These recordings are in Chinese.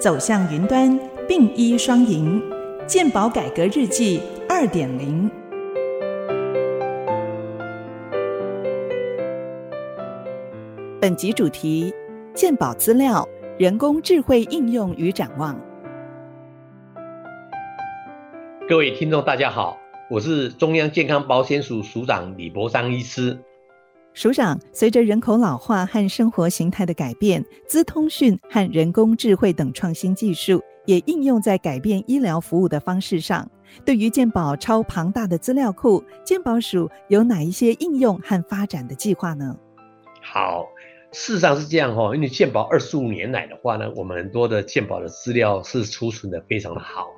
走向云端，并医双赢，健保改革日记二点零。本集主题：健保资料、人工智慧应用与展望。各位听众，大家好，我是中央健康保险署署长李博章医师。署长，随着人口老化和生活形态的改变，资通讯和人工智慧等创新技术也应用在改变医疗服务的方式上。对于健保超庞大的资料库，健保署有哪一些应用和发展的计划呢？好。事实上是这样哈，因为健保二十五年来的话呢，我们很多的健保的资料是储存的非常的好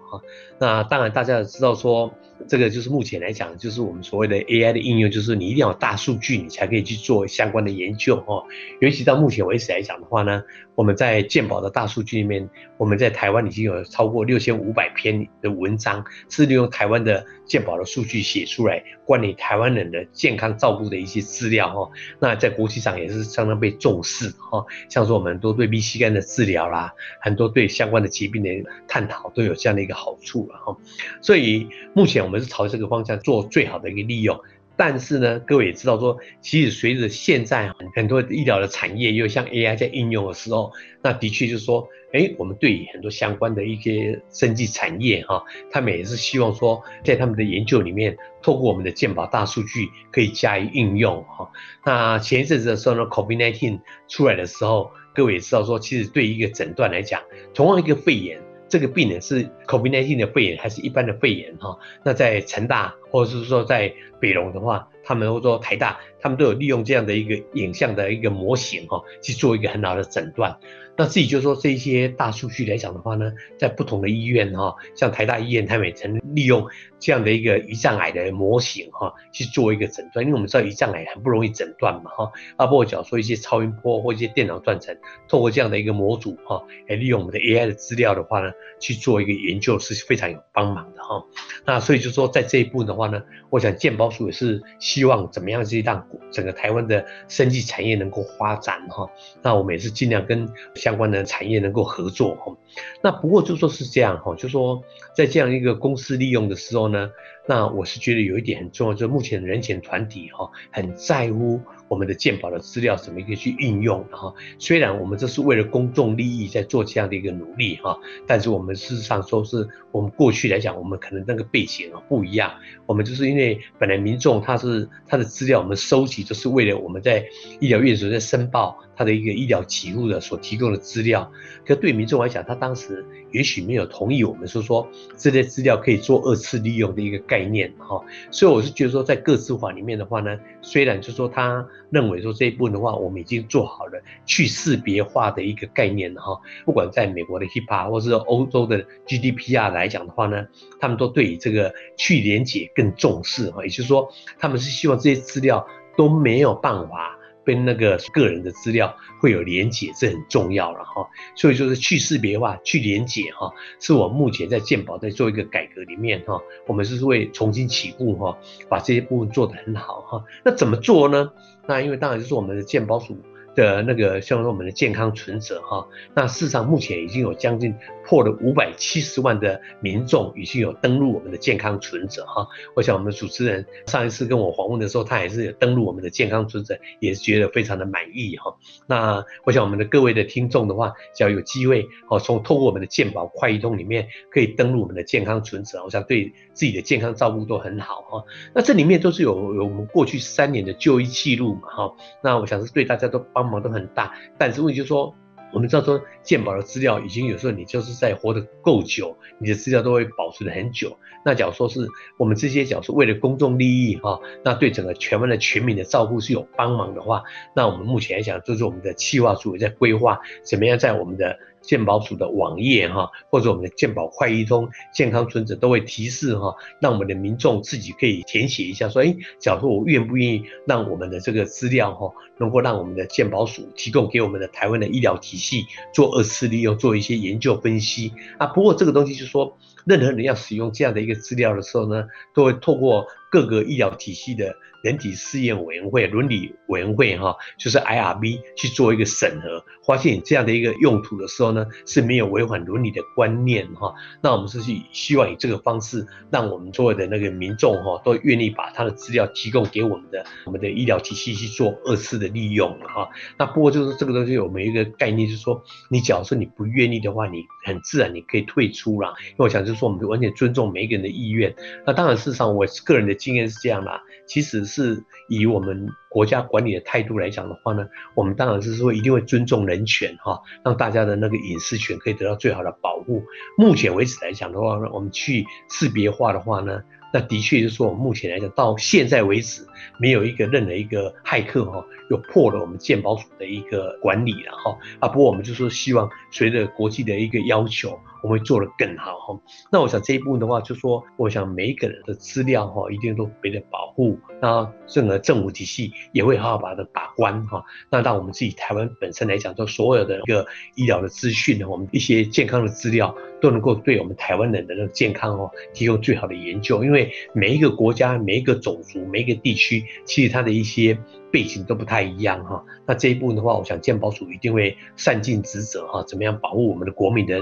那当然大家也知道说，这个就是目前来讲，就是我们所谓的 AI 的应用，就是你一定要有大数据，你才可以去做相关的研究哈。尤其到目前为止来讲的话呢，我们在健保的大数据里面，我们在台湾已经有超过六千五百篇的文章，是利用台湾的健保的数据写出来，关于台湾人的健康照顾的一些资料哈。那在国际上也是相当被。重视哈，像说我们都对 B 膝肝的治疗啦，很多对相关的疾病的探讨都有这样的一个好处了哈。所以目前我们是朝这个方向做最好的一个利用。但是呢，各位也知道说，其实随着现在很多医疗的产业又像 AI 在应用的时候，那的确就是说，哎，我们对很多相关的一些生技产业哈，他们也是希望说，在他们的研究里面，透过我们的健保大数据可以加以应用哈。那前一阵子的时候呢，COVID-19 出来的时候，各位也知道说，其实对一个诊断来讲，同样一个肺炎。这个病人是 COVID-19 的肺炎还是一般的肺炎哈？那在成大或者是说在北龙的话，他们或者说台大，他们都有利用这样的一个影像的一个模型哈，去做一个很好的诊断。那自己就说这些大数据来讲的话呢，在不同的医院哈，像台大医院，他们也曾利用这样的一个胰脏癌的模型哈，去做一个诊断。因为我们知道胰脏癌很不容易诊断嘛哈，啊，包括讲说一些超音波或一些电脑断层，透过这样的一个模组哈，来利用我们的 AI 的资料的话呢，去做一个研究是非常有帮忙的哈。那所以就说在这一步的话呢，我想健保署也是希望怎么样去让整个台湾的生技产业能够发展哈。那我们也是尽量跟相关的产业能够合作哈，那不过就说是这样哈，就说在这样一个公司利用的时候呢，那我是觉得有一点很重要，就是目前人权团体哈很在乎。我们的健保的资料怎么可以去运用？哈，虽然我们这是为了公众利益在做这样的一个努力哈，但是我们事实上说是我们过去来讲，我们可能那个背景啊不一样。我们就是因为本来民众他是他的资料，我们收集就是为了我们在医疗院所在申报他的一个医疗记录的所提供的资料。可对民众来讲，他当时也许没有同意我们说说这些资料可以做二次利用的一个概念哈。所以我是觉得说，在个资法里面的话呢，虽然就说他。认为说这一部分的话，我们已经做好了去识别化的一个概念哈。不管在美国的 HIPAA 或是欧洲的 GDPR 来讲的话呢，他们都对于这个去连结更重视哈。也就是说，他们是希望这些资料都没有办法。跟那个个人的资料会有连结，这很重要了哈。所以就是去识别化、去连结哈，是我目前在鉴宝在做一个改革里面哈，我们是会重新起步哈，把这些部分做得很好哈。那怎么做呢？那因为当然就是我们的鉴宝署。的那个，像说我们的健康存折哈，那事实上目前已经有将近破了五百七十万的民众已经有登录我们的健康存折哈。我想我们的主持人上一次跟我访问的时候，他也是有登录我们的健康存折，也是觉得非常的满意哈。那我想我们的各位的听众的话，只要有机会哦，从透过我们的健保快易通里面可以登录我们的健康存折，我想对自己的健康照顾都很好哈。那这里面都是有有我们过去三年的就医记录嘛哈。那我想是对大家都帮。帮忙都很大，但是问题就是说，我们知道说鉴宝的资料已经有时候你就是在活得够久，你的资料都会保存的很久。那假如说是我们这些假如说为了公众利益哈，那对整个全湾的全民的照顾是有帮忙的话，那我们目前来讲，就是我们的企划组在规划怎么样在我们的。健保署的网页哈，或者我们的健保快易通健康存折都会提示哈，让我们的民众自己可以填写一下，说哎，假如我愿不愿意让我们的这个资料哈，能够让我们的健保署提供给我们的台湾的医疗体系做二次利用，做一些研究分析啊。不过这个东西就是说，任何人要使用这样的一个资料的时候呢，都会透过各个医疗体系的人体试验委员会、伦理委员会哈，就是 IRB 去做一个审核，发现这样的一个用途的时候呢，是没有违反伦理的观念哈。那我们是去希望以这个方式，让我们所有的那个民众哈，都愿意把他的资料提供给我们的我们的医疗体系去做二次的利用哈。那不过就是这个东西，我们一个概念就是说，你假如说你不愿意的话，你很自然你可以退出了。因为我想就是说，我们就完全尊重每一个人的意愿。那当然，事实上我个人的经验是这样啦，其实。是以我们国家管理的态度来讲的话呢，我们当然是说一定会尊重人权哈，让大家的那个隐私权可以得到最好的保护。目前为止来讲的话呢，我们去识别化的话呢，那的确就是说我们，目前来讲到现在为止，没有一个任何一个骇客哈，又破了我们鉴宝署的一个管理了哈。啊，不过我们就说希望随着国际的一个要求。我们会做得更好哈。那我想这一部分的话，就说我想每一个人的资料哈，一定都被的保护。那整个政府体系也会好好把它把关哈。那让我们自己台湾本身来讲，就所有的一个医疗的资讯呢，我们一些健康的资料都能够对我们台湾人的那个健康哦，提供最好的研究。因为每一个国家、每一个种族、每一个地区，其实它的一些背景都不太一样哈。那这一部分的话，我想健保署一定会善尽职责哈，怎么样保护我们的国民的。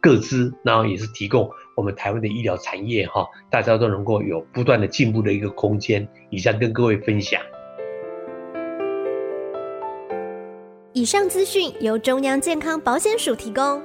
各资，然后也是提供我们台湾的医疗产业哈，大家都能够有不断的进步的一个空间。以上跟各位分享。以上资讯由中央健康保险署提供。